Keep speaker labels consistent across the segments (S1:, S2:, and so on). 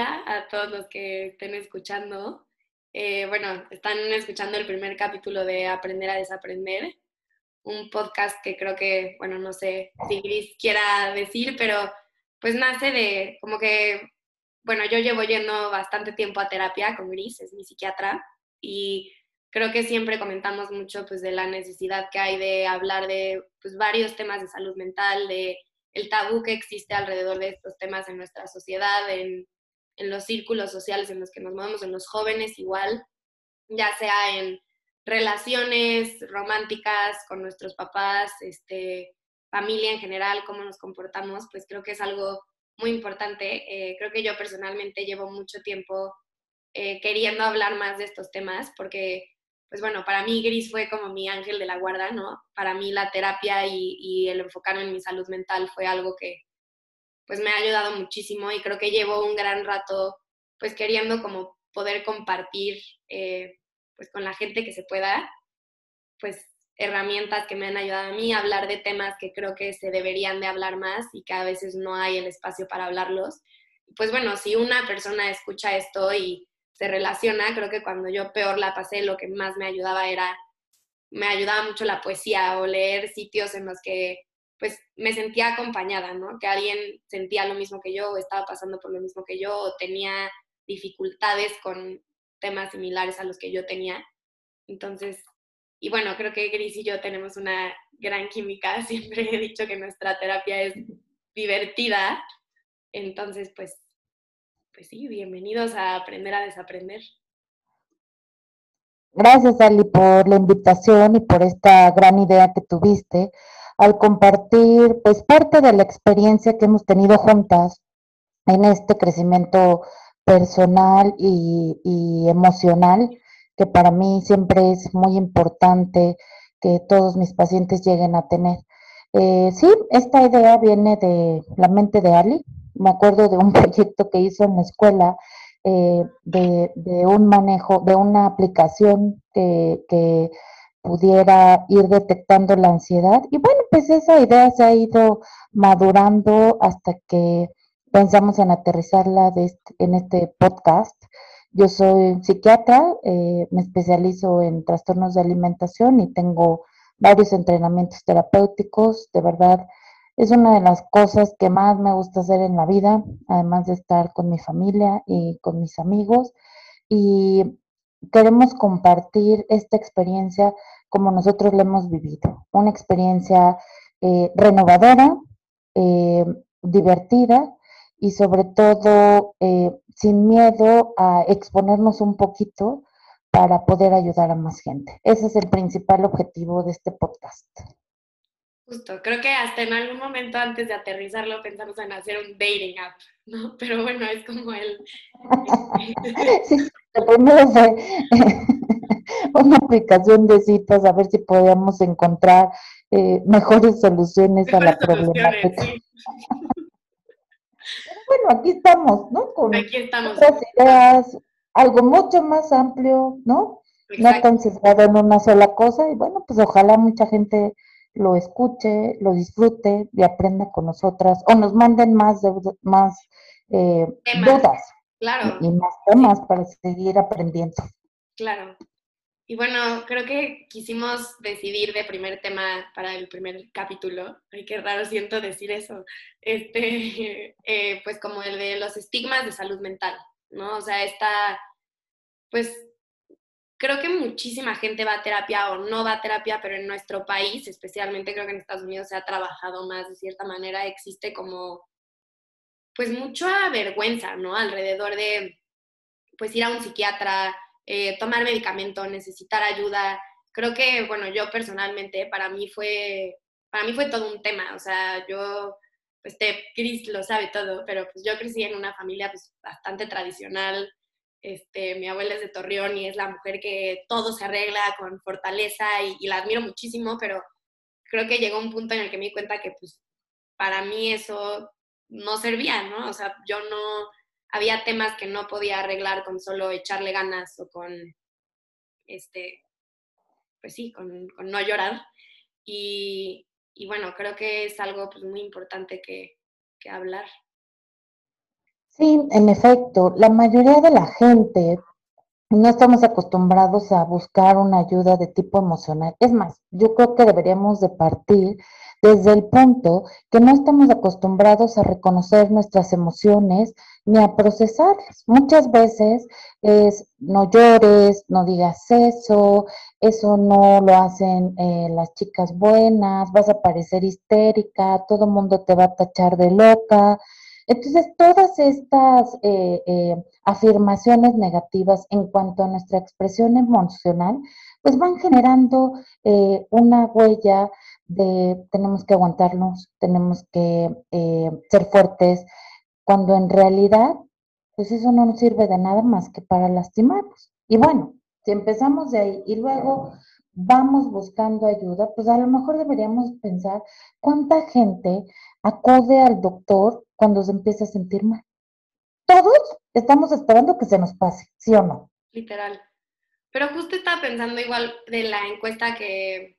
S1: Hola a todos los que estén escuchando. Eh, bueno, están escuchando el primer capítulo de Aprender a Desaprender, un podcast que creo que, bueno, no sé si Gris quiera decir, pero pues nace de como que, bueno, yo llevo yendo bastante tiempo a terapia con Gris, es mi psiquiatra, y creo que siempre comentamos mucho pues de la necesidad que hay de hablar de pues varios temas de salud mental, de el tabú que existe alrededor de estos temas en nuestra sociedad, en, en los círculos sociales en los que nos movemos, en los jóvenes igual, ya sea en relaciones románticas con nuestros papás, este, familia en general, cómo nos comportamos, pues creo que es algo muy importante. Eh, creo que yo personalmente llevo mucho tiempo eh, queriendo hablar más de estos temas porque, pues bueno, para mí Gris fue como mi ángel de la guarda, ¿no? Para mí la terapia y, y el enfocarme en mi salud mental fue algo que, pues me ha ayudado muchísimo y creo que llevo un gran rato, pues queriendo como poder compartir, eh, pues con la gente que se pueda, pues herramientas que me han ayudado a mí a hablar de temas que creo que se deberían de hablar más y que a veces no hay el espacio para hablarlos. Pues bueno, si una persona escucha esto y se relaciona, creo que cuando yo peor la pasé, lo que más me ayudaba era, me ayudaba mucho la poesía o leer sitios en los que pues me sentía acompañada, ¿no? Que alguien sentía lo mismo que yo o estaba pasando por lo mismo que yo o tenía dificultades con temas similares a los que yo tenía. Entonces, y bueno, creo que Gris y yo tenemos una gran química. Siempre he dicho que nuestra terapia es divertida. Entonces, pues, pues sí, bienvenidos a aprender a desaprender.
S2: Gracias, Ali, por la invitación y por esta gran idea que tuviste al compartir, pues, parte de la experiencia que hemos tenido juntas en este crecimiento personal y, emocional que para mí siempre es muy importante que todos mis pacientes lleguen a tener. Eh, sí, esta idea viene de la mente de Ali. Me acuerdo de un proyecto que hizo en la escuela eh, de, un manejo, de una aplicación que, pudiera ir detectando la ansiedad. Y bueno, pues esa idea se ha ido madurando hasta que pensamos en aterrizarla de este, en este podcast. Yo soy psiquiatra, eh, me especializo en trastornos de alimentación y tengo varios entrenamientos terapéuticos. De verdad, es una de las cosas que más me gusta hacer en la vida, además de estar con mi familia y con mis amigos. Y queremos compartir esta experiencia como nosotros la hemos vivido. Una experiencia eh, renovadora, eh, divertida y sobre todo eh, sin miedo a exponernos un poquito para poder ayudar a más gente. Ese es el principal objetivo de este podcast.
S1: Justo, creo que hasta en algún momento antes de aterrizarlo pensamos en hacer un dating app, ¿no? Pero bueno, es como el...
S2: sí, primero fue una aplicación de citas, a ver si podíamos encontrar eh, mejores soluciones a la problemática. bueno, aquí estamos, ¿no?
S1: Con aquí estamos.
S2: otras ideas, algo mucho más amplio, ¿no? No tan centrado en una sola cosa y bueno, pues ojalá mucha gente lo escuche, lo disfrute y aprenda con nosotras o nos manden más, más eh, dudas
S1: claro.
S2: y, más temas para seguir aprendiendo.
S1: Claro. Y bueno, creo que quisimos decidir de primer tema para el primer capítulo. Ay, qué raro siento decir eso. Este, eh, pues como el de los estigmas de salud mental, ¿no? O sea, esta, pues creo que muchísima gente va a terapia o no va a terapia, pero en nuestro país, especialmente creo que en Estados Unidos se ha trabajado más de cierta manera, existe como, pues mucha vergüenza, ¿no? Alrededor de, pues ir a un psiquiatra, eh, tomar medicamento, necesitar ayuda. Creo que, bueno, yo personalmente, para mí fue, para mí fue todo un tema. O sea, yo, pues, Chris lo sabe todo, pero pues yo crecí en una familia pues, bastante tradicional. Este, mi abuela es de Torreón y es la mujer que todo se arregla con fortaleza y, la admiro muchísimo, pero creo que llegó un punto en el que me di cuenta que, pues, para mí eso no servía, ¿no? O sea, yo no, había temas que no podía arreglar con solo echarle ganas o con, este, pues sí, con, no llorar. Y, bueno, creo que es algo pues, muy importante que, hablar.
S2: Sí, en efecto, la mayoría de la gente no estamos acostumbrados a buscar una ayuda de tipo emocional. Es más, yo creo que deberíamos de partir desde el punto que no estamos acostumbrados a reconocer nuestras emociones ni a procesarlas. Muchas veces es no llores, no digas eso, eso no lo hacen eh, las chicas buenas, vas a parecer histérica, todo el mundo te va a tachar de loca. Entonces, todas estas eh, eh, afirmaciones negativas en cuanto a nuestra expresión emocional, pues van generando una huella de tenemos que aguantarnos, tenemos que eh, ser fuertes, cuando en realidad, pues eso no nos sirve de nada más que para lastimarnos. Y bueno, si empezamos de ahí y luego vamos buscando ayuda, pues a lo mejor deberíamos pensar cuánta gente acude al doctor cuando se empieza a sentir mal. Todos estamos esperando que se nos pase, ¿sí o no?
S1: Literal. Pero justo estaba pensando igual de la encuesta que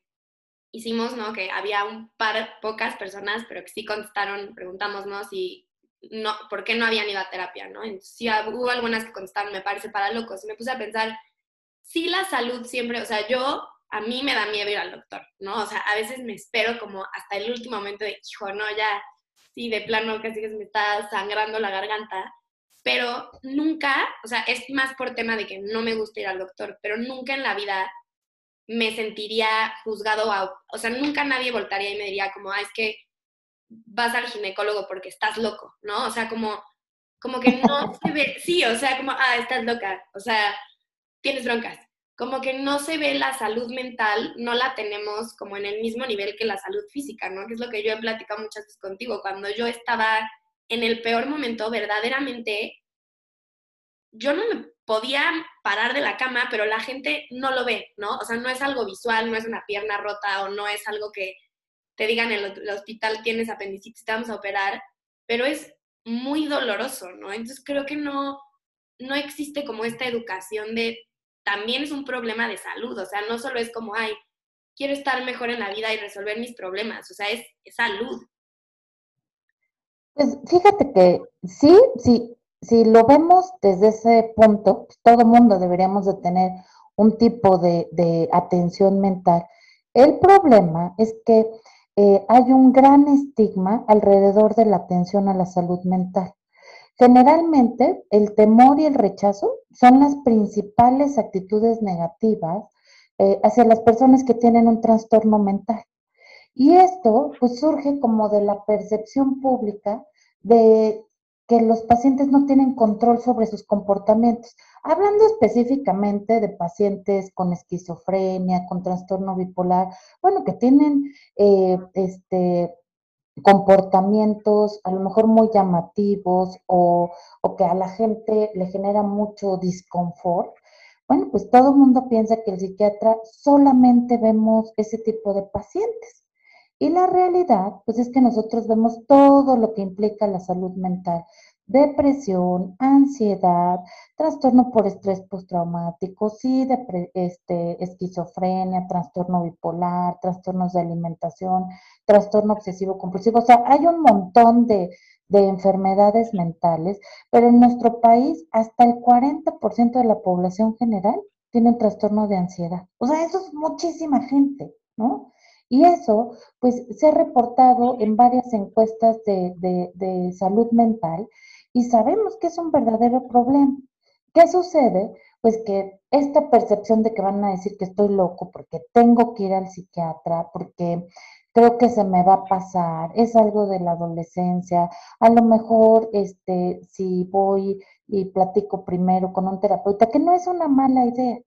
S1: hicimos, ¿no? Que había un par, pocas personas, pero que sí contestaron, preguntamos, ¿no? Si, no, ¿por qué no habían ido a terapia, ¿no? Entonces, sí, hubo algunas que contestaron, me parece para locos. Y me puse a pensar, sí la salud siempre, o sea, yo, a mí me da miedo ir al doctor, ¿no? O sea, a veces me espero como hasta el último momento de, hijo, no, ya, sí, de plano casi que se me está sangrando la garganta. Pero nunca, o sea, es más por tema de que no me gusta ir al doctor, pero nunca en la vida me sentiría juzgado, a, o sea, nunca nadie voltaría y me diría como, ah, es que vas al ginecólogo porque estás loco, ¿no? O sea, como, como que no se ve, sí, o sea, como, ah, estás loca, o sea, tienes broncas. Como que no se ve la salud mental, no la tenemos como en el mismo nivel que la salud física, ¿no? Que es lo que yo he platicado muchas veces contigo. Cuando yo estaba en el peor momento, verdaderamente, yo no me podía parar de la cama, pero la gente no lo ve, ¿no? O sea, no es algo visual, no es una pierna rota o no es algo que te digan en el, hospital tienes apendicitis, te vamos a operar, pero es muy doloroso, ¿no? Entonces creo que no, no existe como esta educación de también es un problema de salud, o sea, no solo es como, ay, quiero estar mejor en la vida y resolver mis problemas, o sea, es, salud.
S2: Pues fíjate que sí, sí, si lo vemos desde ese punto, pues, todo mundo deberíamos de tener un tipo de, atención mental. El problema es que eh, hay un gran estigma alrededor de la atención a la salud mental. Generalmente, el temor y el rechazo son las principales actitudes negativas eh, hacia las personas que tienen un trastorno mental. Y esto pues surge como de la percepción pública de que los pacientes no tienen control sobre sus comportamientos. Hablando específicamente de pacientes con esquizofrenia, con trastorno bipolar, bueno, que tienen eh, este, comportamientos a lo mejor muy llamativos o, o, que a la gente le genera mucho disconfort, bueno, pues todo el mundo piensa que el psiquiatra solamente vemos ese tipo de pacientes. Y la realidad, pues es que nosotros vemos todo lo que implica la salud mental, depresión, ansiedad, trastorno por estrés postraumático, sí, este, esquizofrenia, trastorno bipolar, trastornos de alimentación, trastorno obsesivo compulsivo. O sea, hay un montón de, de enfermedades mentales, pero en nuestro país hasta el 40% de la población general tiene un trastorno de ansiedad. O sea, eso es muchísima gente, ¿no? Y eso, pues, se ha reportado en varias encuestas de, salud mental y sabemos que es un verdadero problema. ¿Qué sucede? Pues que esta percepción de que van a decir que estoy loco porque tengo que ir al psiquiatra, porque creo que se me va a pasar, es algo de la adolescencia, a lo mejor este, si voy y platico primero con un terapeuta, que no es una mala idea,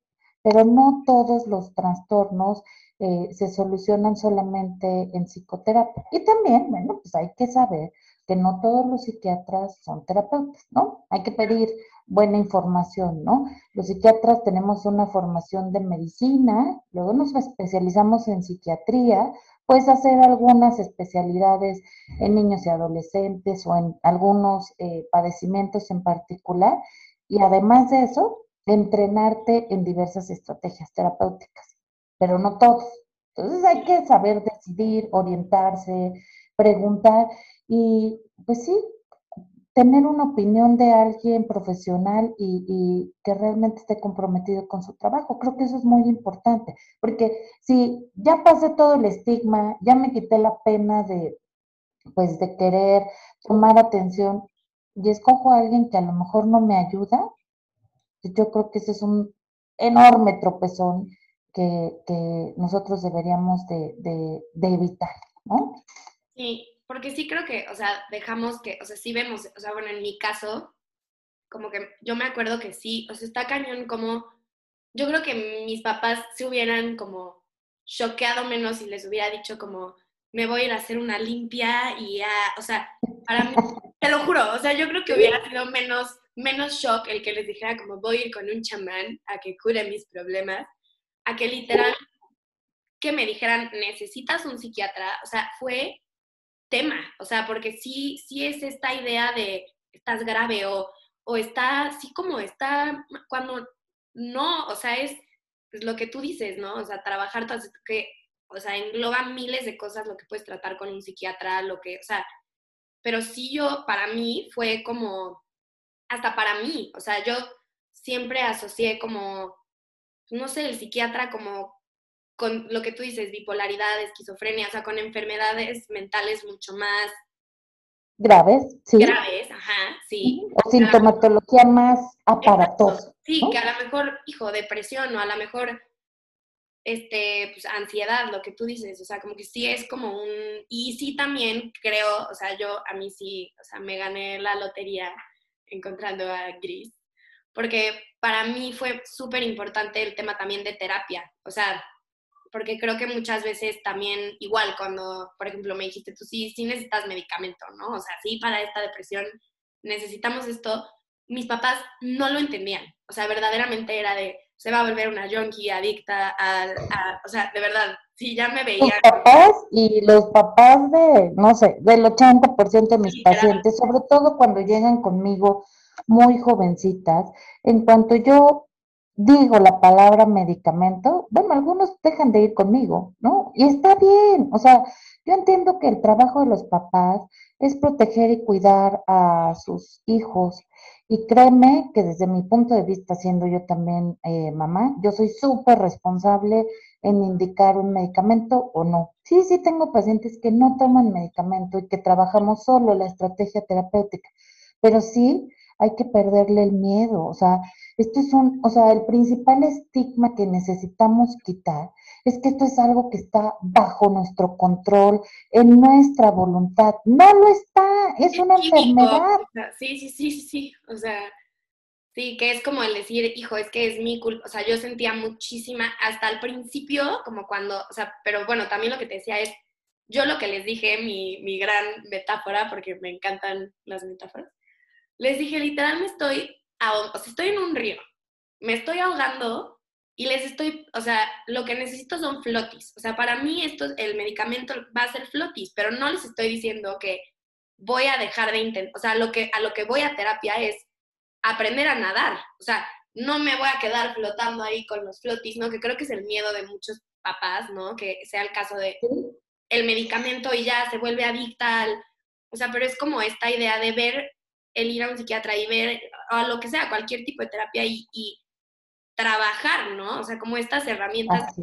S2: pero no todos los trastornos eh, se solucionan solamente en psicoterapia. Y también, bueno, pues hay que saber que no todos los psiquiatras son terapeutas, ¿no? Hay que pedir buena información, ¿no? Los psiquiatras tenemos una formación de medicina, luego nos especializamos en psiquiatría, puedes hacer algunas especialidades en niños y adolescentes o en algunos eh, padecimientos en particular, y además de eso, entrenarte en diversas estrategias terapéuticas pero no todos. Entonces hay que saber decidir, orientarse, preguntar y pues sí, tener una opinión de alguien profesional y, que realmente esté comprometido con su trabajo. Creo que eso es muy importante, porque si ya pasé todo el estigma, ya me quité la pena de, pues, de querer tomar atención y escojo a alguien que a lo mejor no me ayuda, yo creo que ese es un enorme tropezón que, nosotros deberíamos de, de evitar, ¿no?
S1: Sí, porque sí creo que, o sea, dejamos que, o sea, sí vemos, o sea, bueno, en mi caso, como que yo me acuerdo que sí, o sea, está cañón como, yo creo que mis papás se hubieran como choqueado menos y les hubiera dicho como, me voy a ir a hacer una limpia y ya, o sea, para mí, te lo juro, o sea, yo creo que hubiera sido menos, menos shock el que les dijera como voy a ir con un chamán a que cure mis problemas, a que literal que me dijeran, necesitas un psiquiatra, o sea, fue tema, o sea, porque sí, sí es esta idea de estás grave o, o está así como está cuando no, o sea, es lo que tú dices, ¿no? O sea, trabajar, que, o sea, engloba miles de cosas lo que puedes tratar con un psiquiatra, lo que, o sea, pero sí yo, para mí fue como, hasta para mí, o sea, yo siempre asocié como, no sé, el psiquiatra como con lo que tú dices, bipolaridad, esquizofrenia, o sea, con enfermedades mentales mucho más
S2: graves, sí.
S1: Graves, ajá, sí.
S2: O sintomatología más aparatosa.
S1: Sí, que a lo mejor, hijo, depresión o a lo mejor este, pues, ansiedad, lo que tú dices, o sea, como que sí es como un, y sí también creo, o sea, yo a mí sí, o sea, me gané la lotería encontrando a Gris, porque para mí fue súper importante el tema también de terapia, o sea, porque creo que muchas veces también, igual cuando, por ejemplo, me dijiste tú, sí, sí necesitas medicamento, ¿no? O sea, sí, para esta depresión necesitamos esto, mis papás no lo entendían, o sea, verdaderamente era de, se va a volver una junkie adicta al, a, o sea, de verdad, sí, ya me veían.
S2: Los papás y los papás de, no sé, del 80% de mis pacientes, sobre todo cuando llegan conmigo muy jovencitas, en cuanto yo digo la palabra medicamento, bueno, algunos dejan de ir conmigo, ¿no? Y está bien, o sea, yo entiendo que el trabajo de los papás es proteger y cuidar a sus hijos. Y créeme que desde mi punto de vista, siendo yo también eh, mamá, yo soy súper responsable en indicar un medicamento o no. Sí, sí tengo pacientes que no toman medicamento y que trabajamos solo la estrategia terapéutica, pero sí hay que perderle el miedo, o sea, esto es un, o sea, el principal estigma que necesitamos quitar es que esto es algo que está bajo nuestro control, en nuestra voluntad. No lo está, es, una enfermedad.
S1: Sí, sí, sí, sí, o sea, sí, que es como el decir, hijo, es que es mi culpa, o sea, yo sentía muchísima, hasta el principio, como cuando, o sea, pero bueno, también lo que te decía es, yo lo que les dije, mi, mi gran metáfora, porque me encantan las metáforas, les dije, literal, me estoy o sea, estoy en un río, me estoy ahogando y les estoy, o sea, lo que necesito son flotis. O sea, para mí esto, el medicamento va a ser flotis, pero no les estoy diciendo que voy a dejar de intentar, o sea, lo que, a lo que voy a terapia es aprender a nadar. O sea, no me voy a quedar flotando ahí con los flotis, ¿no? Que creo que es el miedo de muchos papás, ¿no? Que sea el caso de el medicamento y ya se vuelve adicta al, o sea, pero es como esta idea de ver el ir a un psiquiatra y ver a lo que sea, cualquier tipo de terapia y, trabajar, ¿no? O sea, como estas herramientas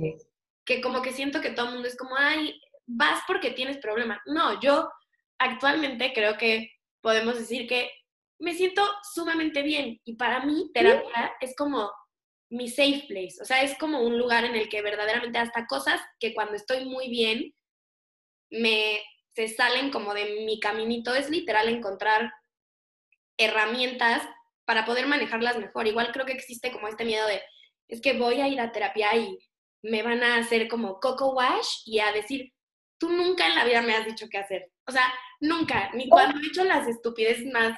S1: que como que siento que todo el mundo es como, ay, vas porque tienes problemas. No, yo actualmente creo que podemos decir que me siento sumamente bien y para mí terapia es como mi safe place, o sea, es como un lugar en el que verdaderamente hasta cosas que cuando estoy muy bien me se salen como de mi caminito, es literal encontrar herramientas para poder manejarlas mejor. Igual creo que existe como este miedo de, es que voy a ir a terapia y me van a hacer como coco wash y a decir, tú nunca en la vida me has dicho qué hacer. O sea, nunca, ni cuando he hecho las estupideces más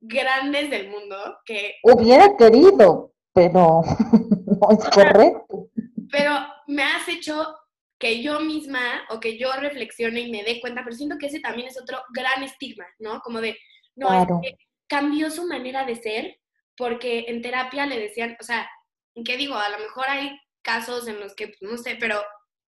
S1: grandes del mundo que...
S2: Hubiera querido, pero no es correcto.
S1: Pero me has hecho que yo misma o que yo reflexione y me dé cuenta, pero siento que ese también es otro gran estigma, ¿no? Como de, no,
S2: claro
S1: cambió su manera de ser porque en terapia le decían, o sea, ¿qué digo? A lo mejor hay casos en los que, pues, no sé, pero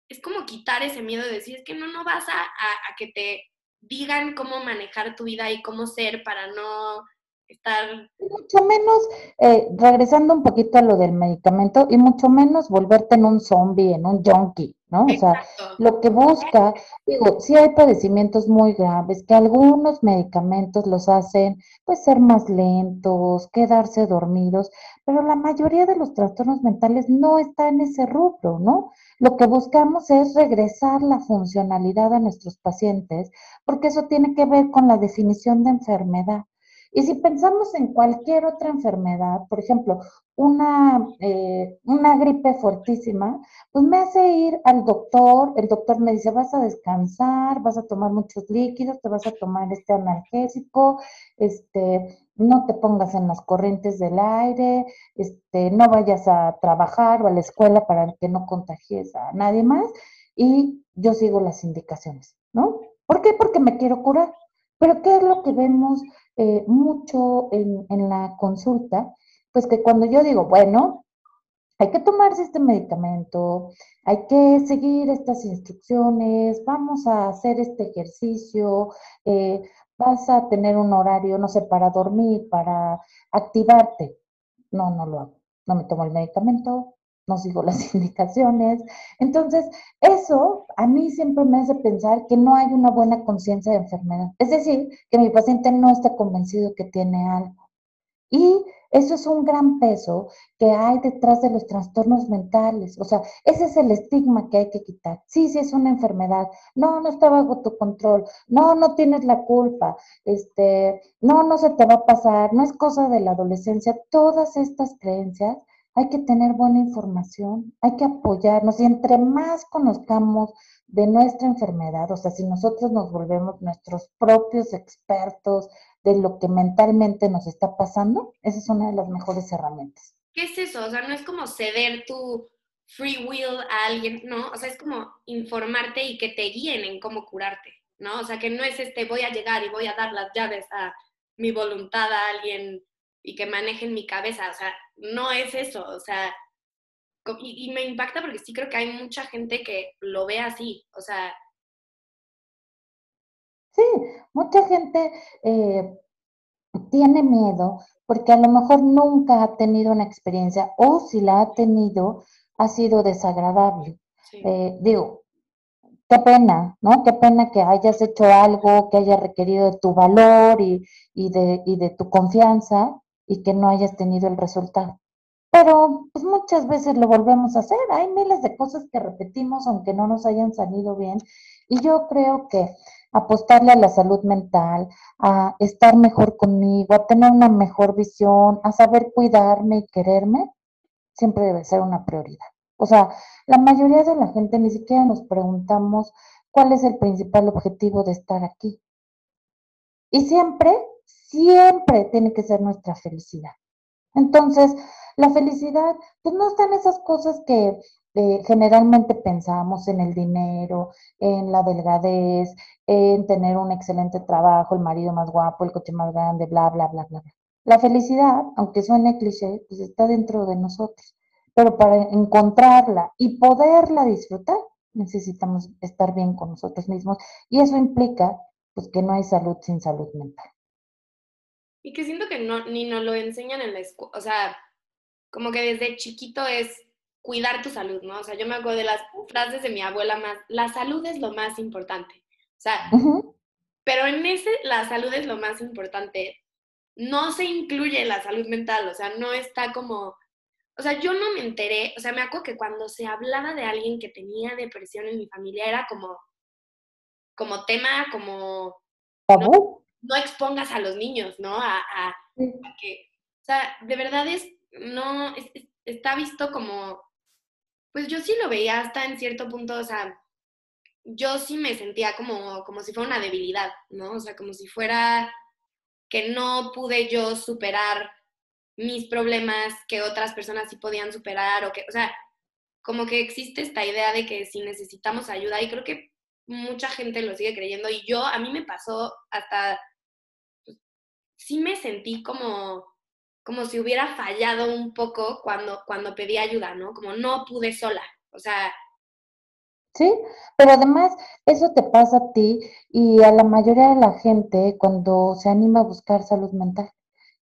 S1: es como quitar ese miedo de decir, es que no, no vas a, a, que te digan cómo manejar tu vida y cómo ser para no estar...
S2: Mucho menos, eh, regresando un poquito a lo del medicamento, y mucho menos volverte en un zombie, en un junkie, ¿no? O sea, lo que busca, digo, sí hay padecimientos muy graves, que algunos medicamentos los hacen, pues, ser más lentos, quedarse dormidos, pero la mayoría de los trastornos mentales no está en ese rubro, ¿no? Lo que buscamos es regresar la funcionalidad a nuestros pacientes, porque eso tiene que ver con la definición de enfermedad. Y si pensamos en cualquier otra enfermedad, por ejemplo, una, eh, una gripe fuertísima, pues me hace ir al doctor, el doctor me dice, vas a descansar, vas a tomar muchos líquidos, te vas a tomar este analgésico, este, no te pongas en las corrientes del aire, este, no vayas a trabajar o a la escuela para que no contagies a nadie más, y yo sigo las indicaciones, ¿no? ¿Por qué? Porque me quiero curar. Pero ¿qué es lo que vemos eh, mucho en, en la consulta? Pues que cuando yo digo, bueno, hay que tomarse este medicamento, hay que seguir estas instrucciones, vamos a hacer este ejercicio, eh, vas a tener un horario, no sé, para dormir, para activarte. No, no lo hago. No me tomo el medicamento, no sigo las indicaciones. Entonces, eso a mí siempre me hace pensar que no hay una buena conciencia de enfermedad. Es decir, que mi paciente no está convencido que tiene algo. Y eso es un gran peso que hay detrás de los trastornos mentales. O sea, ese es el estigma que hay que quitar. Sí, sí es una enfermedad. No, no está bajo tu control. No, no tienes la culpa. Este, no, no se te va a pasar. No es cosa de la adolescencia. Todas estas creencias hay que tener buena información, hay que apoyarnos y entre más conozcamos de nuestra enfermedad, o sea, si nosotros nos volvemos nuestros propios expertos de lo que mentalmente nos está pasando, esa es una de las mejores herramientas.
S1: ¿Qué es eso? O sea, no es como ceder tu free will a alguien, no, o sea, es como informarte y que te guíen en cómo curarte, ¿no? O sea, que no es este voy a llegar y voy a dar las llaves a mi voluntad a alguien y que manejen mi cabeza, o sea, no es eso, o sea, y, me impacta porque sí creo que hay mucha gente que lo ve así, o sea...
S2: Sí, mucha gente eh, tiene miedo porque a lo mejor nunca ha tenido una experiencia o si la ha tenido ha sido desagradable. Eh, digo, qué pena, ¿no? Qué pena que hayas hecho algo que haya requerido de tu valor y, de, y de tu confianza y que no hayas tenido el resultado. Pero pues muchas veces lo volvemos a hacer. Hay miles de cosas que repetimos aunque no nos hayan salido bien. Y yo creo que apostarle a la salud mental, a estar mejor conmigo, a tener una mejor visión, a saber cuidarme y quererme, siempre debe ser una prioridad. O sea, la mayoría de la gente ni siquiera nos preguntamos cuál es el principal objetivo de estar aquí. Y siempre siempre tiene que ser nuestra felicidad. Entonces, la felicidad, pues no están esas cosas que eh, generalmente pensamos en el dinero, en la delgadez, en tener un excelente trabajo, el marido más guapo, el coche más grande, bla, bla, bla, bla. La felicidad, aunque suene cliché, pues está dentro de nosotros. Pero para encontrarla y poderla disfrutar, necesitamos estar bien con nosotros mismos. Y eso implica, pues, que no hay salud sin salud mental.
S1: Y que siento que no, ni nos lo enseñan en la escuela, o sea, como que desde chiquito es cuidar tu salud, ¿no? O sea, yo me acuerdo de las frases de mi abuela más, la salud es lo más importante. O sea, pero en ese, la salud es lo más importante, no se incluye la salud mental, o sea, no está como, o sea, yo no me enteré, o sea, me acuerdo que cuando se hablaba de alguien que tenía depresión en mi familia era como, como tema, como no expongas a los niños, ¿no? A, que, o sea, de verdad es, no, está visto como, pues yo sí lo veía hasta en cierto punto, o sea, yo sí me sentía como, como si fuera una debilidad, ¿no? O sea, como si fuera que no pude yo superar mis problemas que otras personas sí podían superar o que, o sea, como que existe esta idea de que si necesitamos ayuda y creo que mucha gente lo sigue creyendo y yo, a mí me pasó hasta sí me sentí como, como si hubiera fallado un poco cuando, cuando pedí ayuda, ¿no? Como no pude sola. O sea,
S2: ¿sí? Pero además, eso te pasa a ti y a la mayoría de la gente cuando se anima a buscar salud mental,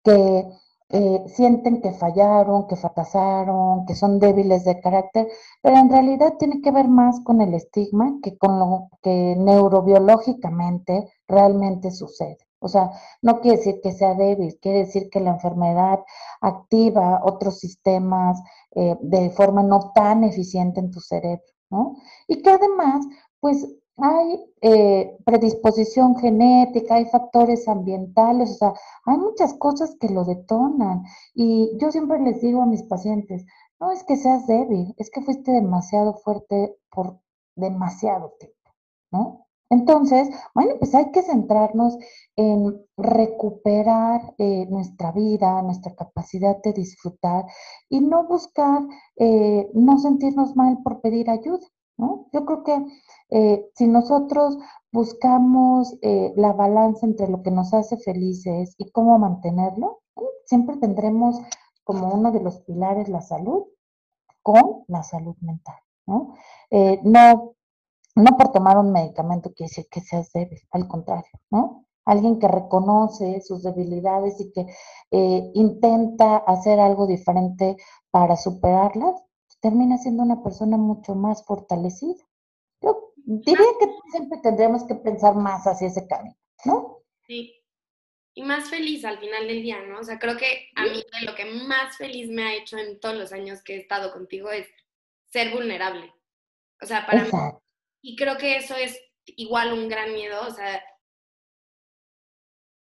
S2: que eh, sienten que fallaron, que fracasaron, que son débiles de carácter, pero en realidad tiene que ver más con el estigma que con lo que neurobiológicamente realmente sucede. O sea, no quiere decir que sea débil, quiere decir que la enfermedad activa otros sistemas eh, de forma no tan eficiente en tu cerebro. ¿no? Y que además, pues hay eh, predisposición genética, hay factores ambientales, o sea, hay muchas cosas que lo detonan. Y yo siempre les digo a mis pacientes, no es que seas débil, es que fuiste demasiado fuerte por demasiado tiempo, ¿no? Entonces, bueno, pues hay que centrarnos en recuperar eh, nuestra vida, nuestra capacidad de disfrutar y no buscar, eh, no sentirnos mal por pedir ayuda, ¿no? Yo creo que eh, si nosotros buscamos la balanza entre lo que nos hace felices y cómo mantenerlo, siempre tendremos como uno de los pilares la salud con la salud mental, ¿no? no no por tomar un medicamento quiere decir que seas débil, al contrario, ¿no? Alguien que reconoce sus debilidades y que eh, intenta hacer algo diferente para superarlas, termina siendo una persona mucho más fortalecida. Yo diría que siempre tendremos que pensar más hacia ese camino, ¿no?
S1: Sí. Y más feliz al final del día, ¿no? O sea, creo que a mí lo que más feliz me ha hecho en todos los años que he estado contigo es ser vulnerable. O sea, para mí y creo que eso es igual un gran miedo, o sea,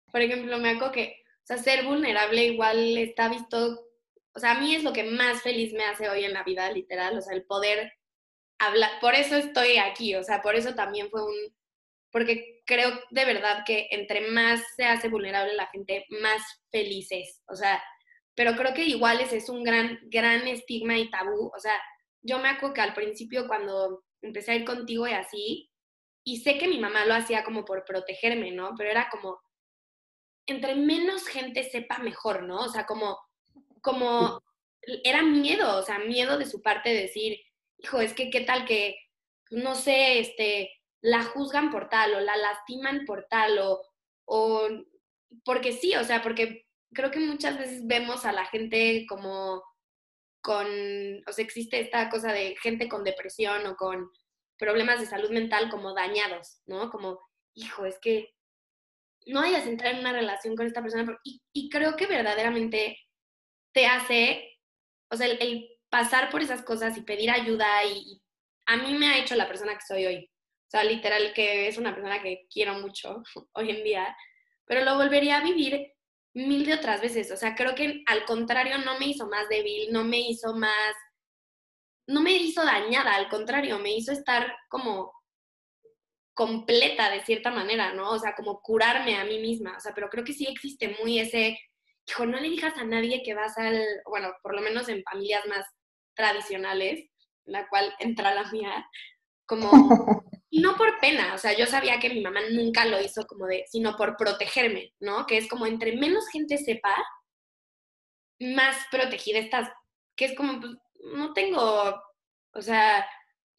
S1: por ejemplo, me acuerdo que, o sea, ser vulnerable igual está visto, o sea, a mí es lo que más feliz me hace hoy en la vida, literal, o sea, el poder hablar, por eso estoy aquí, o sea, por eso también fue un, porque creo de verdad que entre más se hace vulnerable la gente, más feliz es, o sea, pero creo que igual ese es un gran, gran estigma y tabú, o sea, yo me acuerdo que al principio cuando empecé a ir contigo y así, y sé que mi mamá lo hacía como por protegerme, ¿no? Pero era como, entre menos gente sepa mejor, ¿no? O sea, como, como, era miedo, o sea, miedo de su parte de decir, hijo, es que qué tal que, no sé, este, la juzgan por tal o la lastiman por tal o, o, porque sí, o sea, porque creo que muchas veces vemos a la gente como con, o sea, existe esta cosa de gente con depresión o con problemas de salud mental como dañados, ¿no? Como, hijo, es que no vayas a entrar en una relación con esta persona. Y, y creo que verdaderamente te hace, o sea, el, pasar por esas cosas y pedir ayuda y, a mí me ha hecho la persona que soy hoy. O sea, literal que es una persona que quiero mucho hoy en día, pero lo volvería a vivir mil de otras veces. O sea, creo que al contrario no me hizo más débil, no me hizo más, no me hizo dañada, al contrario, me hizo estar como completa de cierta manera, ¿no? O sea, como curarme a mí misma. O sea, pero creo que sí existe muy ese, hijo, no le digas a nadie que vas al, bueno, por lo menos en familias más tradicionales, la cual entra la mía, como no por pena, o sea, yo sabía que mi mamá nunca lo hizo como de, sino por protegerme, ¿no? Que es como entre menos gente sepa, más protegida estás. Que es como, pues, no tengo, o sea,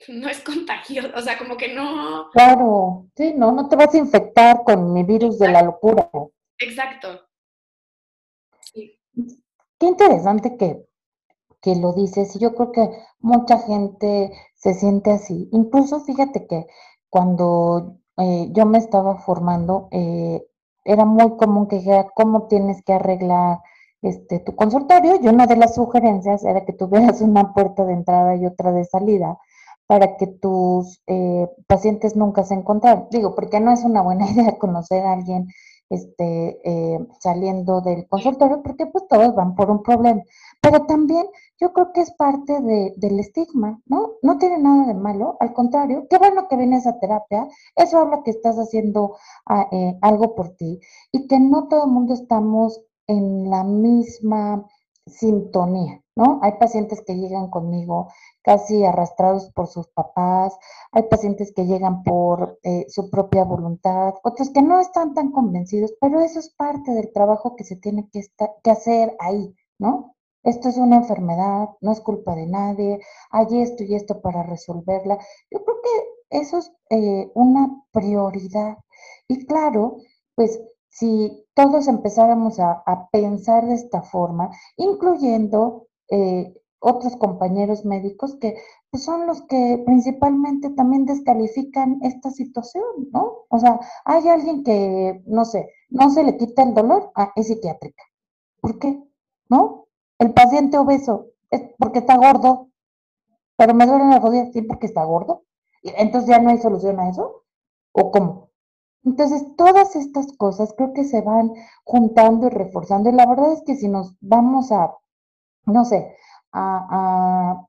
S1: no es contagio, o sea, como que no.
S2: Claro, sí, no, no te vas a infectar con mi virus de la locura.
S1: Exacto.
S2: Sí. Qué interesante que, que lo dices, y yo creo que mucha gente se siente así. Incluso fíjate que cuando eh, yo me estaba formando, eh, era muy común que dijera cómo tienes que arreglar este, tu consultorio y una de las sugerencias era que tuvieras una puerta de entrada y otra de salida para que tus eh, pacientes nunca se encontraran. Digo, porque no es una buena idea conocer a alguien este, eh, saliendo del consultorio, porque pues todos van por un problema. Pero también yo creo que es parte de, del estigma, ¿no? No tiene nada de malo, al contrario, qué bueno que vienes a terapia, eso habla que estás haciendo ah, eh, algo por ti y que no todo el mundo estamos en la misma sintonía, ¿no? Hay pacientes que llegan conmigo casi arrastrados por sus papás, hay pacientes que llegan por eh, su propia voluntad, otros que no están tan convencidos, pero eso es parte del trabajo que se tiene que, estar, que hacer ahí, ¿no? esto es una enfermedad, no es culpa de nadie, hay esto y esto para resolverla. Yo creo que eso es eh, una prioridad. Y claro, pues si todos empezáramos a, pensar de esta forma, incluyendo eh, otros compañeros médicos que pues, son los que principalmente también descalifican esta situación, ¿no? O sea, hay alguien que, no sé, no se le quita el dolor, ah, es psiquiátrica. ¿Por qué? ¿No? El paciente obeso es porque está gordo, pero me duele la rodilla, sí, porque está gordo. Entonces ya no hay solución a eso. ¿O cómo? Entonces, todas estas cosas creo que se van juntando y reforzando. Y la verdad es que si nos vamos a, no sé, a,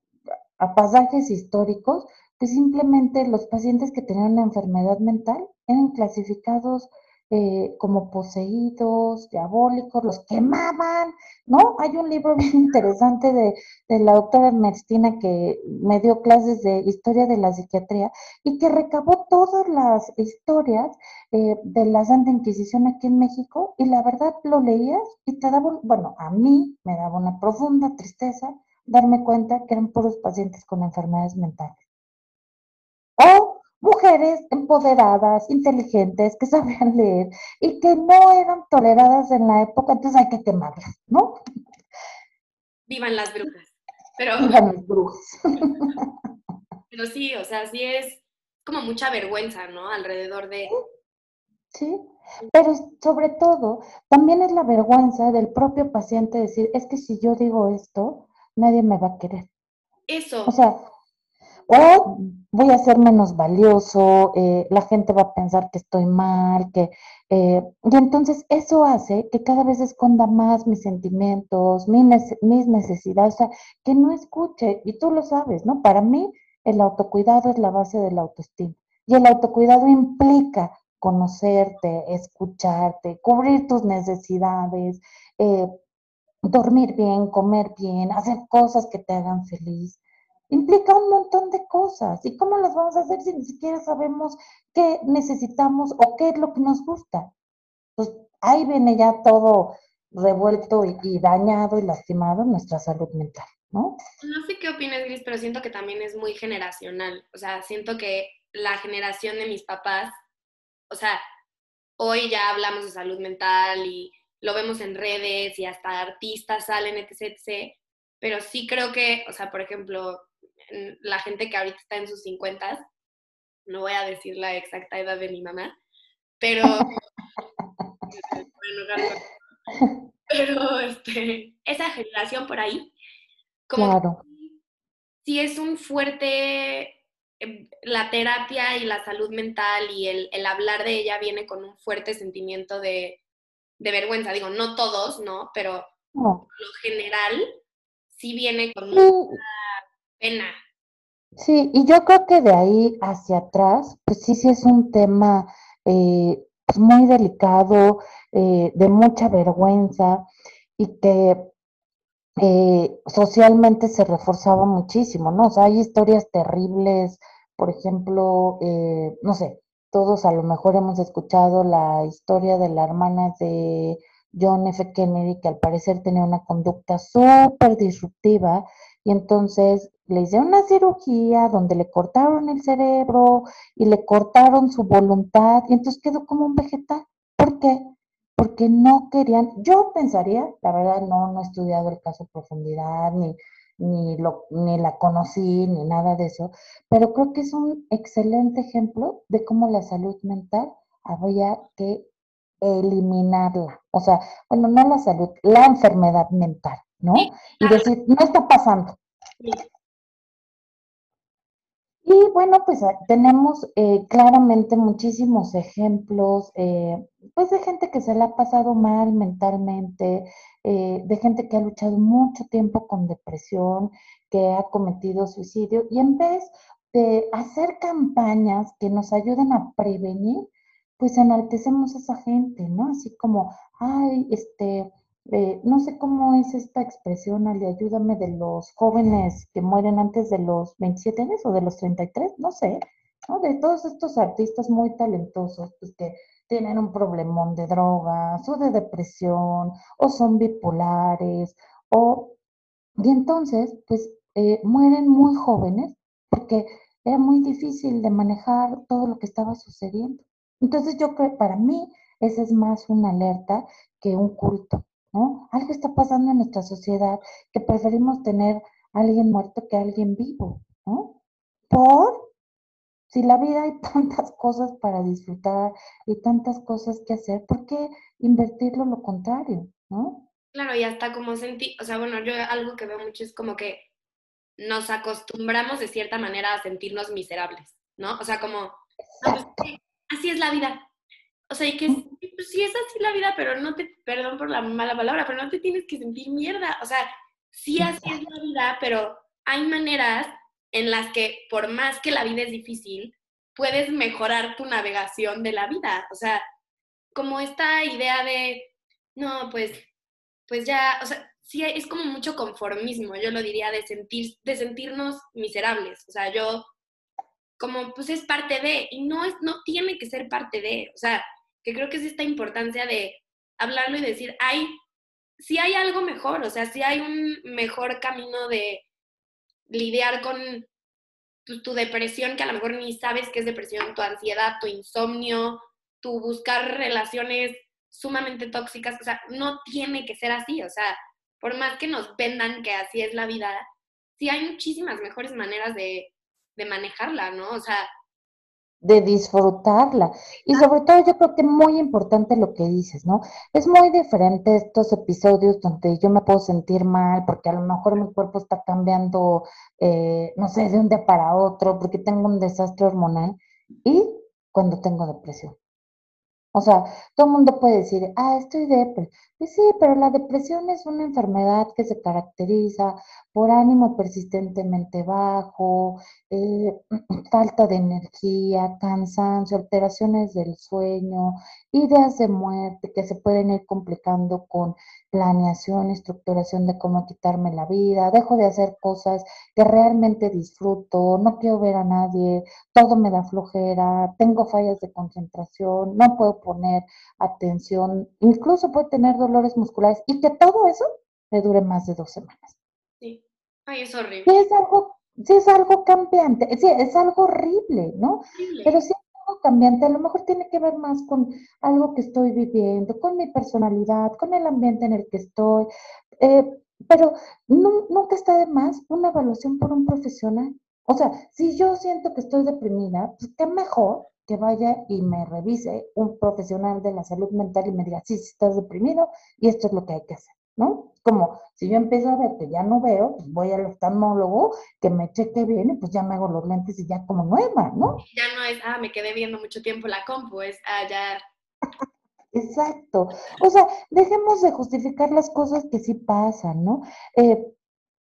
S2: pasajes históricos, que simplemente los pacientes que tenían una enfermedad mental eran clasificados eh, como poseídos, diabólicos, los quemaban, ¿no? Hay un libro bien interesante de, la doctora Ernestina que me dio clases de historia de la psiquiatría y que recabó todas las historias eh, de la Santa Inquisición aquí en México y la verdad lo leías y te daba, bueno, a mí me daba una profunda tristeza darme cuenta que eran puros pacientes con enfermedades mentales. Mujeres empoderadas, inteligentes, que sabían leer y que no eran toleradas en la época, entonces hay que quemarlas, ¿no?
S1: Vivan las brujas. Pero,
S2: Vivan las brujas.
S1: Pero sí, o sea, sí es como mucha vergüenza, ¿no? Alrededor de...
S2: Sí, pero sobre todo, también es la vergüenza del propio paciente decir, es que si yo digo esto, nadie me va a querer.
S1: Eso.
S2: O sea, o voy a ser menos valioso, eh, la gente va a pensar que estoy mal, que... Eh, y entonces eso hace que cada vez esconda más mis sentimientos, mis, mis necesidades, o sea, que no escuche, y tú lo sabes, ¿no? Para mí el autocuidado es la base del autoestima. Y el autocuidado implica conocerte, escucharte, cubrir tus necesidades, eh, dormir bien, comer bien, hacer cosas que te hagan feliz implica un montón de cosas. ¿Y cómo las vamos a hacer si ni siquiera sabemos qué necesitamos o qué es lo que nos gusta? Pues ahí viene ya todo revuelto y, dañado y lastimado en nuestra salud mental, ¿no?
S1: No sé qué opinas, Gris, pero siento que también es muy generacional. O sea, siento que la generación de mis papás, o sea, hoy ya hablamos de salud mental y lo vemos en redes y hasta artistas salen, etc., etc., pero sí creo que, o sea, por ejemplo, la gente que ahorita está en sus 50, no voy a decir la exacta edad de mi mamá, pero pero este, esa generación por ahí, como
S2: claro.
S1: sí es un fuerte, em, la terapia y la salud mental y el, el hablar de ella viene con un fuerte sentimiento de, de vergüenza. Digo, no todos, ¿no? Pero lo general sí viene con mucha pena.
S2: Sí, y yo creo que de ahí hacia atrás, pues sí, sí es un tema eh, pues muy delicado, eh, de mucha vergüenza y que eh, socialmente se reforzaba muchísimo, ¿no? O sea, hay historias terribles, por ejemplo, no sé, todos a lo mejor hemos escuchado la historia de la hermana de John F. Kennedy, que al parecer tenía una conducta súper disruptiva y entonces le hicieron una cirugía donde le cortaron el cerebro y le cortaron su voluntad y entonces quedó como un vegetal. ¿Por qué? Porque no querían, yo pensaría, la verdad no, no he estudiado el caso a profundidad, ni, ni, lo, ni la conocí, ni nada de eso, pero creo que es un excelente ejemplo de cómo la salud mental había que eliminarla. O sea, bueno, no la salud, la enfermedad mental, ¿no? Y decir, no está pasando. Y bueno, pues ah, tenemos eh, claramente muchísimos ejemplos, eh, pues de gente que se le ha pasado mal mentalmente, eh, de gente que ha luchado mucho tiempo con depresión, que ha cometido suicidio, y en vez de hacer campañas que nos ayuden a prevenir, pues enaltecemos a esa gente, ¿no? Así como, ay, este, eh, no sé cómo es esta expresión, Ale, ayúdame, de los jóvenes que mueren antes de los 27 años o de los 33, no sé, ¿no? De todos estos artistas muy talentosos, pues que tienen un problemón de drogas o de depresión o son bipolares o Y entonces, pues eh, mueren muy jóvenes porque era muy difícil de manejar todo lo que estaba sucediendo. Entonces yo creo, para mí, esa es más una alerta que un culto, ¿no? Algo está pasando en nuestra sociedad que preferimos tener a alguien muerto que a alguien vivo, ¿no? Por si la vida hay tantas cosas para disfrutar y tantas cosas que hacer, ¿por qué invertirlo lo contrario, no?
S1: Claro, y hasta como sentí, o sea, bueno, yo algo que veo mucho es como que nos acostumbramos de cierta manera a sentirnos miserables, ¿no? O sea, como, pues, así es la vida. O sea, y que pues, sí es así la vida, pero no te, perdón por la mala palabra, pero no te tienes que sentir mierda. O sea, sí así es la vida, pero hay maneras en las que por más que la vida es difícil, puedes mejorar tu navegación de la vida. O sea, como esta idea de, no, pues, pues ya, o sea, sí es como mucho conformismo, yo lo diría, de, sentir, de sentirnos miserables. O sea, yo, como, pues es parte de, y no, es, no tiene que ser parte de, o sea, que creo que es esta importancia de hablarlo y decir, hay, si hay algo mejor, o sea, si hay un mejor camino de lidiar con tu, tu, depresión, que a lo mejor ni sabes qué es depresión, tu ansiedad, tu insomnio, tu buscar relaciones sumamente tóxicas, o sea, no tiene que ser así, o sea, por más que nos vendan que así es la vida, sí hay muchísimas mejores maneras de, de manejarla, ¿no? O sea...
S2: De disfrutarla. Y sobre todo yo creo que es muy importante lo que dices, ¿no? Es muy diferente estos episodios donde yo me puedo sentir mal porque a lo mejor mi cuerpo está cambiando, eh, no sé, de un día para otro, porque tengo un desastre hormonal, y cuando tengo depresión. O sea, todo el mundo puede decir, ah, estoy depre. Sí, pero la depresión es una enfermedad que se caracteriza por ánimo persistentemente bajo, eh, falta de energía, cansancio, alteraciones del sueño, ideas de muerte que se pueden ir complicando con planeación, estructuración de cómo quitarme la vida, dejo de hacer cosas que realmente disfruto, no quiero ver a nadie, todo me da flojera, tengo fallas de concentración, no puedo poner atención, incluso puedo tener dolores musculares y que todo eso me dure más de dos semanas.
S1: Sí, ay, es horrible.
S2: Sí, es algo, sí es algo cambiante, sí, es algo horrible, ¿no? Pero sí es algo cambiante, a lo mejor tiene que ver más con algo que estoy viviendo, con mi personalidad, con el ambiente en el que estoy, eh, pero nunca está de más una evaluación por un profesional. O sea, si yo siento que estoy deprimida, pues qué mejor que vaya y me revise un profesional de la salud mental y me diga, sí, sí estás deprimido y esto es lo que hay que hacer, ¿no? Como si yo empiezo a ver que ya no veo, pues voy al oftalmólogo, que me cheque bien y pues ya me hago los lentes y ya como nueva, ¿no?
S1: Ya no es, ah, me quedé viendo mucho tiempo la compu, es, ah, ya...
S2: Exacto. O sea, dejemos de justificar las cosas que sí pasan, ¿no? Eh,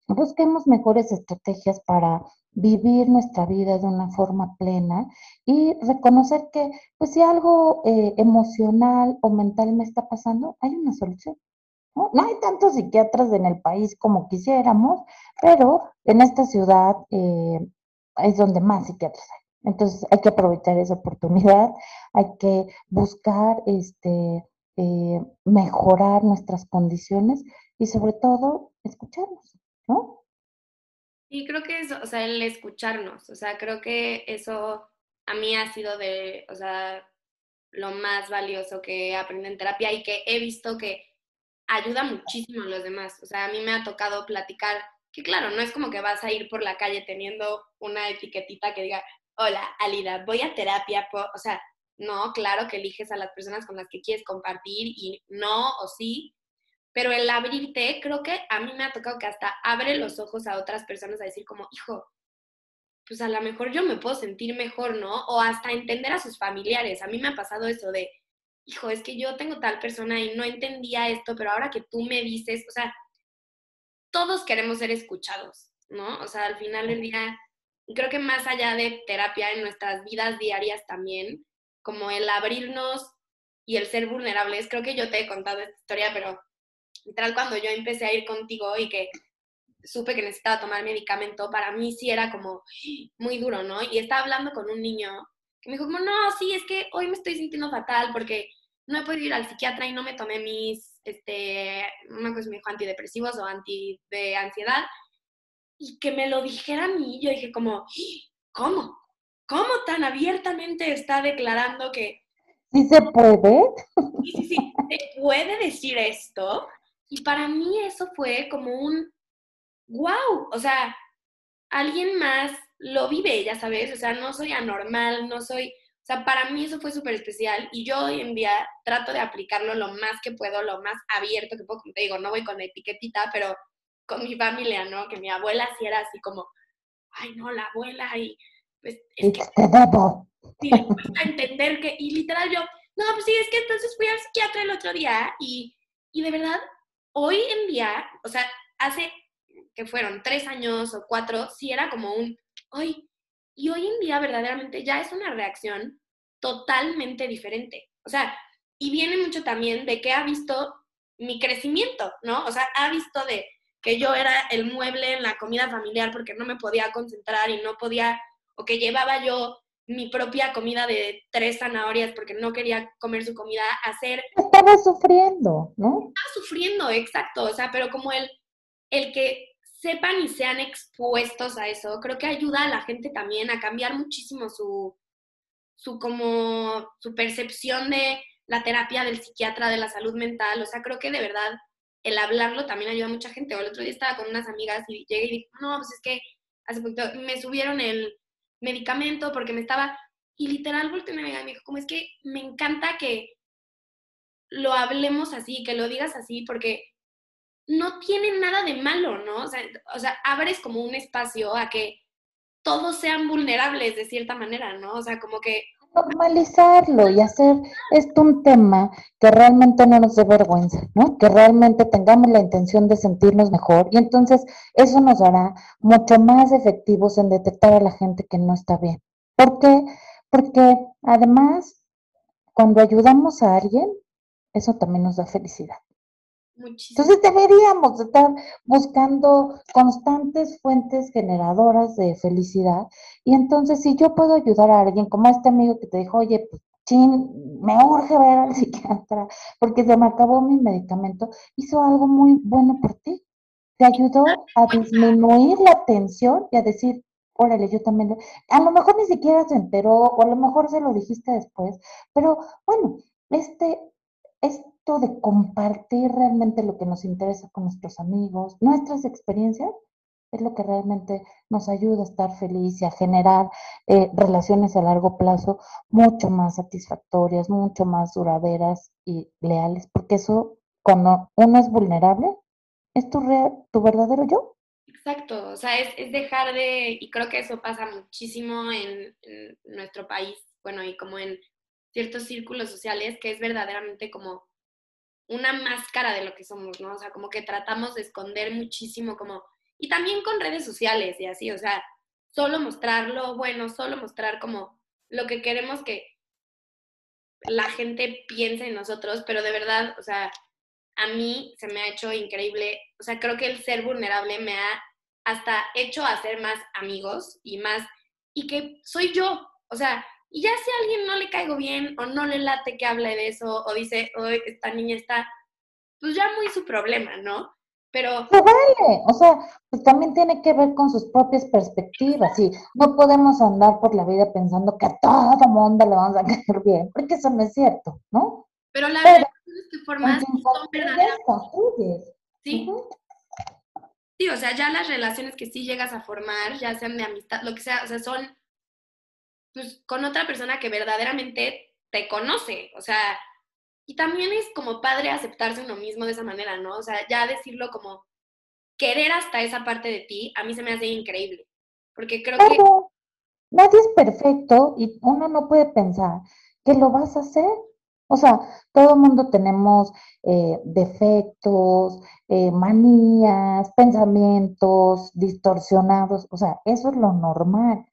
S2: busquemos mejores estrategias para vivir nuestra vida de una forma plena y reconocer que, pues si algo eh, emocional o mental me está pasando, hay una solución. ¿no? hay tantos psiquiatras en el país como quisiéramos, pero en esta ciudad eh, es donde más psiquiatras hay. Entonces hay que aprovechar esa oportunidad, hay que buscar este, eh, mejorar nuestras condiciones y sobre todo escucharnos, ¿no?
S1: Y creo que eso, o sea, el escucharnos, o sea, creo que eso a mí ha sido de, o sea, lo más valioso que aprendí en terapia y que he visto que ayuda muchísimo a los demás. O sea, a mí me ha tocado platicar, que claro, no es como que vas a ir por la calle teniendo una etiquetita que diga, hola, Alida, voy a terapia, o sea, no, claro que eliges a las personas con las que quieres compartir y no o sí, pero el abrirte, creo que a mí me ha tocado que hasta abre los ojos a otras personas a decir como, hijo, pues a lo mejor yo me puedo sentir mejor, ¿no? O hasta entender a sus familiares. A mí me ha pasado eso de, hijo, es que yo tengo tal persona y no entendía esto, pero ahora que tú me dices, o sea, todos queremos ser escuchados, ¿no? O sea, al final del día, creo que más allá de terapia en nuestras vidas diarias también, como el abrirnos y el ser vulnerables, creo que yo te he contado esta historia, pero literal cuando yo empecé a ir contigo y que supe que necesitaba tomar medicamento, para mí sí era como muy duro, ¿no? Y estaba hablando con un niño que me dijo como, no, sí, es que hoy me estoy sintiendo fatal porque no he podido ir al psiquiatra y no me tomé mis este, me dijo antidepresivos o anti de ansiedad, y que me lo dijera a mí, yo dije como, ¿cómo? ¿Cómo tan abiertamente está declarando que...
S2: Sí se puede.
S1: Sí, sí, sí, se puede decir esto. Y para mí eso fue como un, wow, o sea, alguien más lo vive, ya sabes, o sea, no soy anormal, no soy, o sea, para mí eso fue súper especial y yo hoy en día trato de aplicarlo lo más que puedo, lo más abierto que puedo, como te digo, no voy con etiquetita, pero con mi familia, ¿no? Que mi abuela sí era así como, ay, no, la abuela, y pues es que... Sí, cuesta entender que, y literal yo, no, pues sí, es que entonces fui al psiquiatra el otro día y, y de verdad, hoy en día, o sea, hace que fueron tres años o cuatro, sí era como un, hoy, y hoy en día verdaderamente ya es una reacción totalmente diferente. O sea, y viene mucho también de que ha visto mi crecimiento, ¿no? O sea, ha visto de que yo era el mueble en la comida familiar porque no me podía concentrar y no podía, o que llevaba yo mi propia comida de tres zanahorias porque no quería comer su comida, hacer...
S2: Estaba sufriendo, ¿no?
S1: Estaba sufriendo, exacto, o sea, pero como el, el que sepan y sean expuestos a eso, creo que ayuda a la gente también a cambiar muchísimo su, su como, su percepción de la terapia del psiquiatra, de la salud mental, o sea, creo que de verdad el hablarlo también ayuda a mucha gente. O el otro día estaba con unas amigas y llegué y dije, no, pues es que hace poquito me subieron el medicamento porque me estaba, y literal volteé a mi amiga y me dijo, como es que me encanta que lo hablemos así, que lo digas así, porque no tiene nada de malo, ¿no? O sea, o sea, abres como un espacio a que todos sean vulnerables de cierta manera, ¿no? O sea, como que...
S2: Normalizarlo y hacer esto un tema que realmente no nos dé vergüenza, ¿no? Que realmente tengamos la intención de sentirnos mejor y entonces eso nos hará mucho más efectivos en detectar a la gente que no está bien. ¿Por qué? Porque además, cuando ayudamos a alguien, eso también nos da felicidad. Entonces deberíamos estar buscando constantes fuentes generadoras de felicidad. Y entonces si yo puedo ayudar a alguien, como este amigo que te dijo, oye, pues, chin, me urge ver al psiquiatra porque se me acabó mi medicamento, hizo algo muy bueno por ti. Te ayudó a disminuir la tensión y a decir, órale, yo también, a lo mejor ni siquiera se enteró, o a lo mejor se lo dijiste después, pero bueno, este, este de compartir realmente lo que nos interesa con nuestros amigos, nuestras experiencias, es lo que realmente nos ayuda a estar feliz y a generar eh, relaciones a largo plazo mucho más satisfactorias, mucho más duraderas y leales, porque eso, cuando uno es vulnerable, es tu, tu verdadero yo.
S1: Exacto, o sea, es, dejar de, y creo que eso pasa muchísimo en nuestro país, bueno, y como en ciertos círculos sociales, que es verdaderamente como una máscara de lo que somos, ¿no? O sea, como que tratamos de esconder muchísimo como, y también con redes sociales y así, o sea, solo mostrar lo bueno, solo mostrar como lo que queremos que la gente piense en nosotros, pero de verdad, o sea, a mí se me ha hecho increíble, o sea, creo que el ser vulnerable me ha hasta hecho hacer más amigos y más, y que soy yo, o sea, y ya si a alguien no le caigo bien o no le late que hable de eso o dice, esta niña está, pues ya muy su problema, ¿no? Pero...
S2: Se vale, o sea, pues también tiene que ver con sus propias perspectivas y no podemos andar por la vida pensando que a todo mundo le vamos a caer bien, porque eso no es cierto, ¿no?
S1: Pero la verdad es que formas son verdaderas. Sí. Sí, o sea, ya las relaciones que sí llegas a formar, ya sean de amistad, lo que sea, o sea, son pues, con otra persona que verdaderamente te conoce, o sea, y también es como padre aceptarse uno mismo de esa manera, ¿no? O sea, ya decirlo como querer hasta esa parte de ti, a mí se me hace increíble, porque creo que...
S2: Nadie es perfecto y uno no puede pensar que lo vas a hacer. O sea, todo el mundo tenemos eh, defectos, eh, manías, pensamientos distorsionados, o sea, eso es lo normal.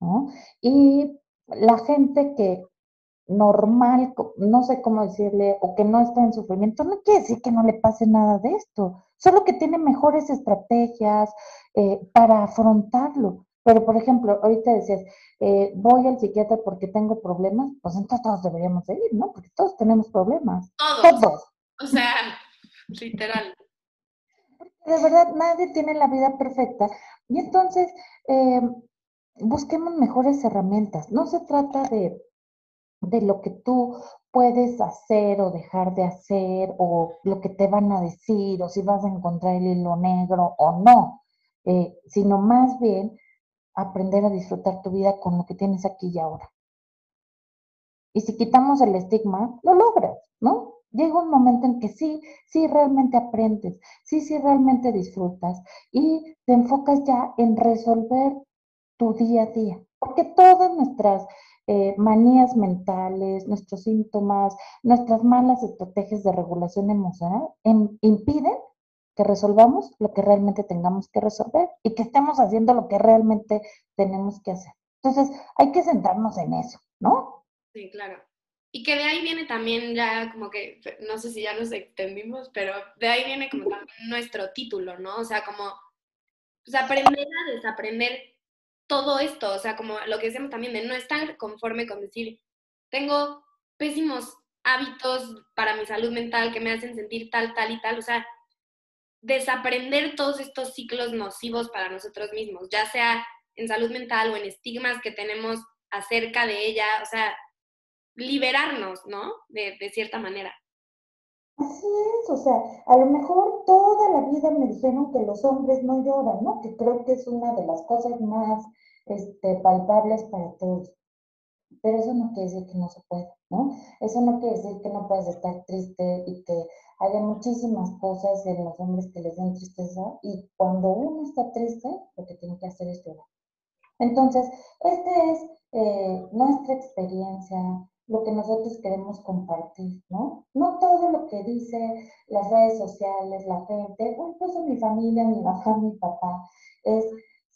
S2: ¿No? Y la gente que normal, no sé cómo decirle, o que no está en sufrimiento, no quiere decir que no le pase nada de esto, solo que tiene mejores estrategias eh, para afrontarlo. Pero, por ejemplo, ahorita decías, eh, voy al psiquiatra porque tengo problemas, pues entonces todos deberíamos de ir, ¿no? Porque todos tenemos problemas.
S1: Todos. todos. O sea, literal.
S2: De verdad, nadie tiene la vida perfecta. Y entonces, eh, busquemos mejores herramientas. No se trata de, de lo que tú puedes hacer o dejar de hacer o lo que te van a decir o si vas a encontrar el hilo negro o no, eh, sino más bien aprender a disfrutar tu vida con lo que tienes aquí y ahora. Y si quitamos el estigma, lo logras, ¿no? Llega un momento en que sí, sí realmente aprendes, sí, sí realmente disfrutas y te enfocas ya en resolver tu día a día. Porque todas nuestras eh, manías mentales, nuestros síntomas, nuestras malas estrategias de regulación emocional impiden que resolvamos lo que realmente tengamos que resolver y que estemos haciendo lo que realmente tenemos que hacer. Entonces, hay que sentarnos en eso, ¿no?
S1: Sí, claro. Y que de ahí viene también ya como que, no sé si ya nos extendimos, pero de ahí viene como también nuestro título, ¿no? O sea, como pues aprender a desaprender todo esto, o sea, como lo que decíamos también de no estar conforme con decir, tengo pésimos hábitos para mi salud mental que me hacen sentir tal, tal y tal, o sea, desaprender todos estos ciclos nocivos para nosotros mismos, ya sea en salud mental o en estigmas que tenemos acerca de ella, o sea, liberarnos, ¿no? De, de cierta manera.
S2: Así es, o sea, a lo mejor toda la vida me dijeron que los hombres no lloran, ¿no? Que creo que es una de las cosas más este, palpables para todos. Pero eso no quiere decir que no se pueda, ¿no? Eso no quiere decir que no puedas estar triste y que haya muchísimas cosas en los hombres que les den tristeza y cuando uno está triste, lo que tiene que hacer es llorar. Entonces, esta es eh, nuestra experiencia, lo que nosotros queremos compartir, ¿no? No todo lo que dice las redes sociales, la gente, o incluso mi familia, mi mamá, mi papá, es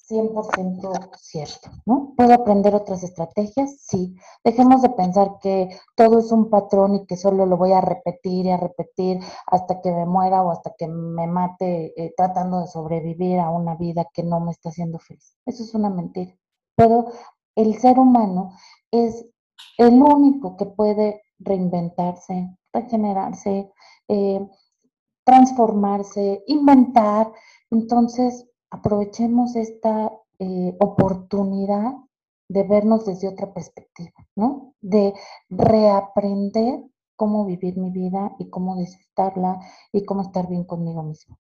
S2: 100% cierto, ¿no? ¿Puedo aprender otras estrategias? Sí. Dejemos de pensar que todo es un patrón y que solo lo voy a repetir y a repetir hasta que me muera o hasta que me mate eh, tratando de sobrevivir a una vida que no me está haciendo feliz. Eso es una mentira. Pero el ser humano es el único que puede reinventarse, regenerarse, eh, transformarse, inventar. Entonces, aprovechemos esta eh, oportunidad de vernos desde otra perspectiva, ¿no? De reaprender cómo vivir mi vida y cómo disfrutarla y cómo estar bien conmigo mismo.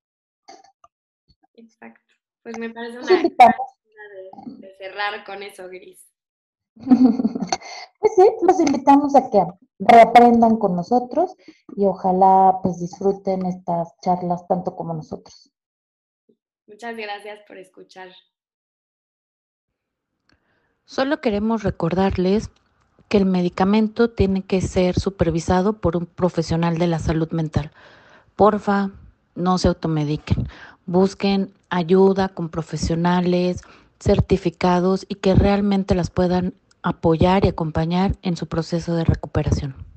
S1: Exacto. Pues me parece una de, de cerrar con eso, Gris.
S2: Pues sí, los invitamos a que reaprendan con nosotros y ojalá pues disfruten estas charlas tanto como nosotros.
S1: Muchas gracias por escuchar.
S3: Solo queremos recordarles que el medicamento tiene que ser supervisado por un profesional de la salud mental. Porfa, no se automediquen. Busquen ayuda con profesionales certificados y que realmente las puedan apoyar y acompañar en su proceso de recuperación.